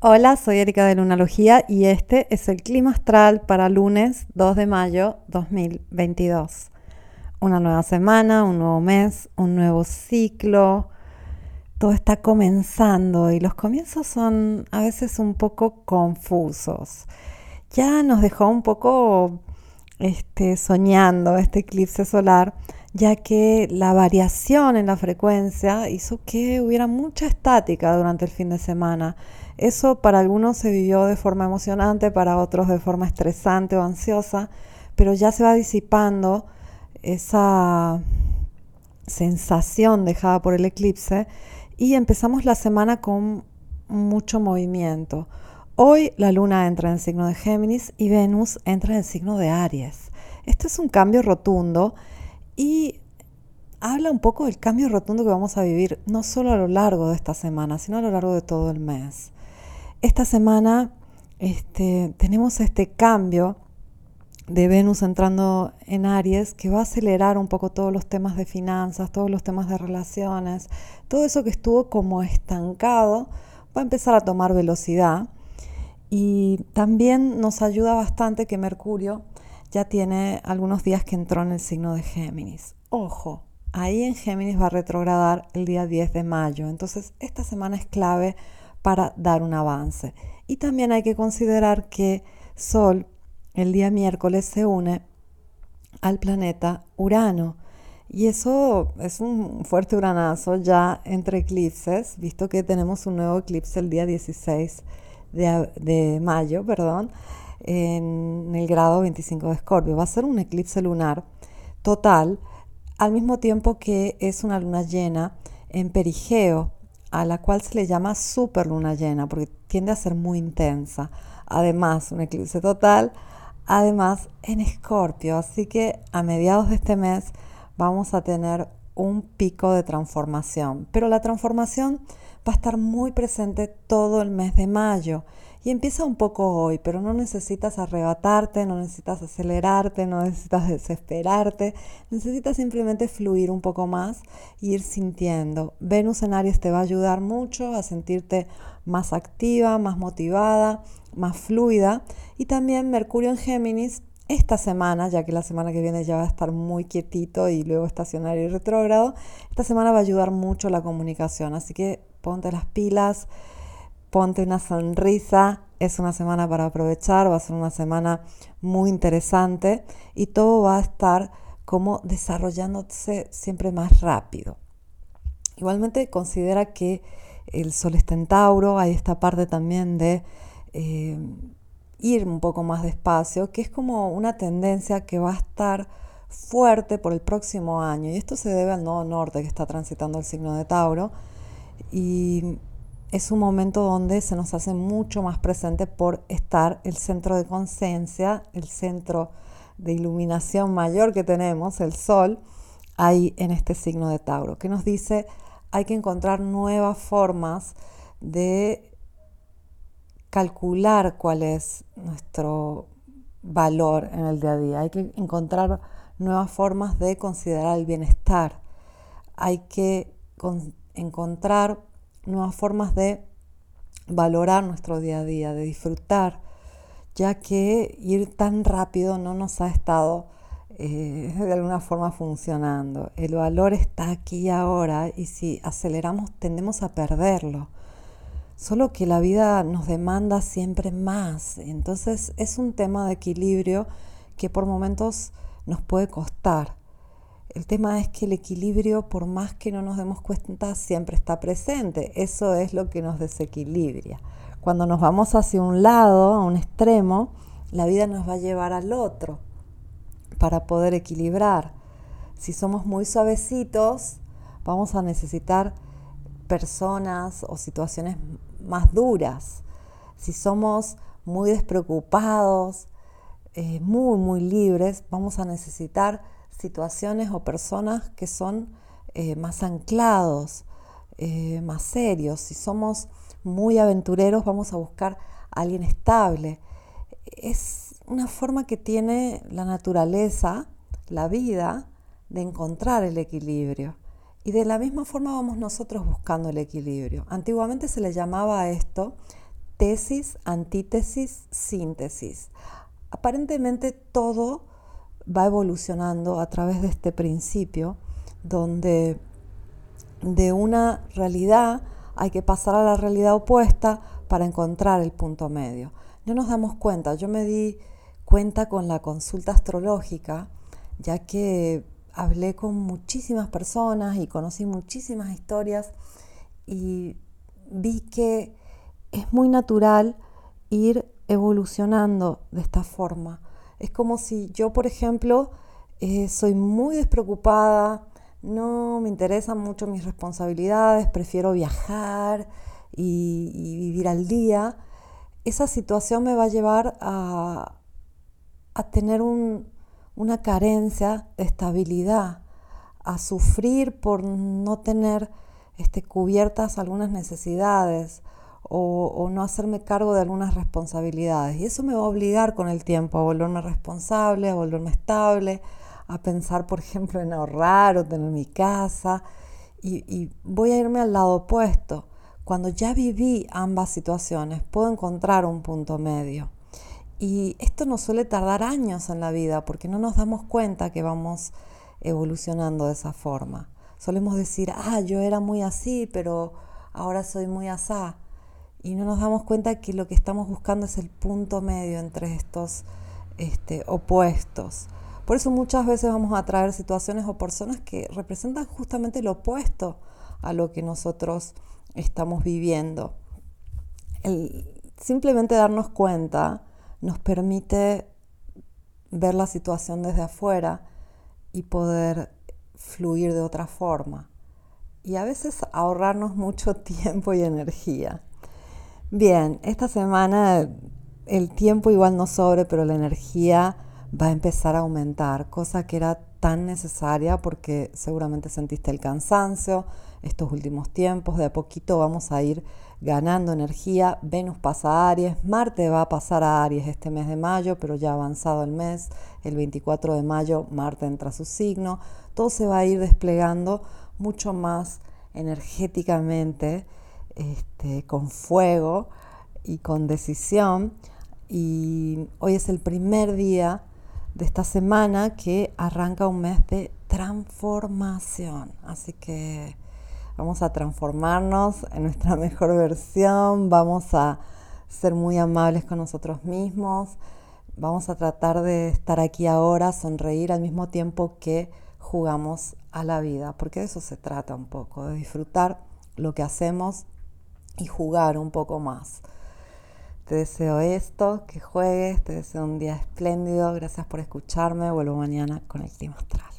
Hola, soy Erika de Lunalogía y este es el clima astral para lunes 2 de mayo 2022. Una nueva semana, un nuevo mes, un nuevo ciclo. Todo está comenzando y los comienzos son a veces un poco confusos. Ya nos dejó un poco este, soñando este eclipse solar, ya que la variación en la frecuencia hizo que hubiera mucha estática durante el fin de semana eso para algunos se vivió de forma emocionante, para otros de forma estresante o ansiosa, pero ya se va disipando esa sensación dejada por el eclipse y empezamos la semana con mucho movimiento. Hoy la luna entra en el signo de Géminis y Venus entra en el signo de Aries. Esto es un cambio rotundo y habla un poco del cambio rotundo que vamos a vivir no solo a lo largo de esta semana, sino a lo largo de todo el mes. Esta semana este, tenemos este cambio de Venus entrando en Aries que va a acelerar un poco todos los temas de finanzas, todos los temas de relaciones, todo eso que estuvo como estancado va a empezar a tomar velocidad y también nos ayuda bastante que Mercurio ya tiene algunos días que entró en el signo de Géminis. Ojo, ahí en Géminis va a retrogradar el día 10 de mayo, entonces esta semana es clave para dar un avance. Y también hay que considerar que Sol el día miércoles se une al planeta Urano. Y eso es un fuerte uranazo ya entre eclipses, visto que tenemos un nuevo eclipse el día 16 de, de mayo, perdón, en el grado 25 de Escorpio. Va a ser un eclipse lunar total, al mismo tiempo que es una luna llena en perigeo, a la cual se le llama superluna llena porque tiende a ser muy intensa. Además, un eclipse total, además en escorpio. Así que a mediados de este mes vamos a tener un pico de transformación. Pero la transformación va a estar muy presente todo el mes de mayo. Y empieza un poco hoy, pero no necesitas arrebatarte, no necesitas acelerarte, no necesitas desesperarte, necesitas simplemente fluir un poco más e ir sintiendo. Venus en Aries te va a ayudar mucho a sentirte más activa, más motivada, más fluida. Y también Mercurio en Géminis esta semana, ya que la semana que viene ya va a estar muy quietito y luego estacionario y retrógrado, esta semana va a ayudar mucho la comunicación. Así que ponte las pilas ponte una sonrisa, es una semana para aprovechar, va a ser una semana muy interesante y todo va a estar como desarrollándose siempre más rápido. Igualmente considera que el Sol está en Tauro, hay esta parte también de eh, ir un poco más despacio, que es como una tendencia que va a estar fuerte por el próximo año. Y esto se debe al nodo norte que está transitando el signo de Tauro. Y es un momento donde se nos hace mucho más presente por estar el centro de conciencia, el centro de iluminación mayor que tenemos, el sol, ahí en este signo de Tauro, que nos dice hay que encontrar nuevas formas de calcular cuál es nuestro valor en el día a día, hay que encontrar nuevas formas de considerar el bienestar, hay que encontrar nuevas formas de valorar nuestro día a día, de disfrutar, ya que ir tan rápido no nos ha estado eh, de alguna forma funcionando. El valor está aquí y ahora y si aceleramos tendemos a perderlo. Solo que la vida nos demanda siempre más. Entonces es un tema de equilibrio que por momentos nos puede costar. El tema es que el equilibrio, por más que no nos demos cuenta, siempre está presente. Eso es lo que nos desequilibra. Cuando nos vamos hacia un lado, a un extremo, la vida nos va a llevar al otro para poder equilibrar. Si somos muy suavecitos, vamos a necesitar personas o situaciones más duras. Si somos muy despreocupados, eh, muy, muy libres, vamos a necesitar situaciones o personas que son eh, más anclados, eh, más serios. Si somos muy aventureros, vamos a buscar a alguien estable. Es una forma que tiene la naturaleza, la vida, de encontrar el equilibrio. Y de la misma forma vamos nosotros buscando el equilibrio. Antiguamente se le llamaba a esto tesis, antítesis, síntesis. Aparentemente todo va evolucionando a través de este principio donde de una realidad hay que pasar a la realidad opuesta para encontrar el punto medio. No nos damos cuenta, yo me di cuenta con la consulta astrológica, ya que hablé con muchísimas personas y conocí muchísimas historias y vi que es muy natural ir evolucionando de esta forma. Es como si yo, por ejemplo, eh, soy muy despreocupada, no me interesan mucho mis responsabilidades, prefiero viajar y, vivir al día. Esa situación me va a llevar a, tener una carencia de estabilidad, a sufrir por no tener este, cubiertas algunas necesidades, o, no hacerme cargo de algunas responsabilidades. Y eso me va a obligar con el tiempo a volverme responsable, a volverme estable, a pensar, por ejemplo, en ahorrar o tener mi casa. Y, y voy a irme al lado opuesto. Cuando ya viví ambas situaciones, puedo encontrar un punto medio. Y esto nos suele tardar años en la vida porque no nos damos cuenta que vamos evolucionando de esa forma. Solemos decir, ah, yo era muy así, pero ahora soy muy asá y no nos damos cuenta que lo que estamos buscando es el punto medio entre estos este, opuestos. Por eso muchas veces vamos a traer situaciones o personas que representan justamente lo opuesto a lo que nosotros estamos viviendo. simplemente darnos cuenta nos permite ver la situación desde afuera y poder fluir de otra forma. Y a veces ahorrarnos mucho tiempo y energía. Bien, esta semana el tiempo igual no sobre, pero la energía va a empezar a aumentar, cosa que era tan necesaria porque seguramente sentiste el cansancio estos últimos tiempos, de a poquito vamos a ir ganando energía, Venus pasa a Aries, Marte va a pasar a Aries este mes de mayo, pero ya avanzado el mes, el 24 de mayo Marte entra a su signo, todo se va a ir desplegando mucho más energéticamente este, con fuego y con decisión. Y hoy es el primer día de esta semana que arranca un mes de transformación. Así que vamos a transformarnos en nuestra mejor versión, vamos a ser muy amables con nosotros mismos, vamos a tratar de estar aquí ahora, sonreír al mismo tiempo que jugamos a la vida, porque de eso se trata un poco, de disfrutar lo que hacemos y jugar un poco más. Te deseo esto, que juegues, te deseo un día espléndido, gracias por escucharme, vuelvo mañana con el clima astral.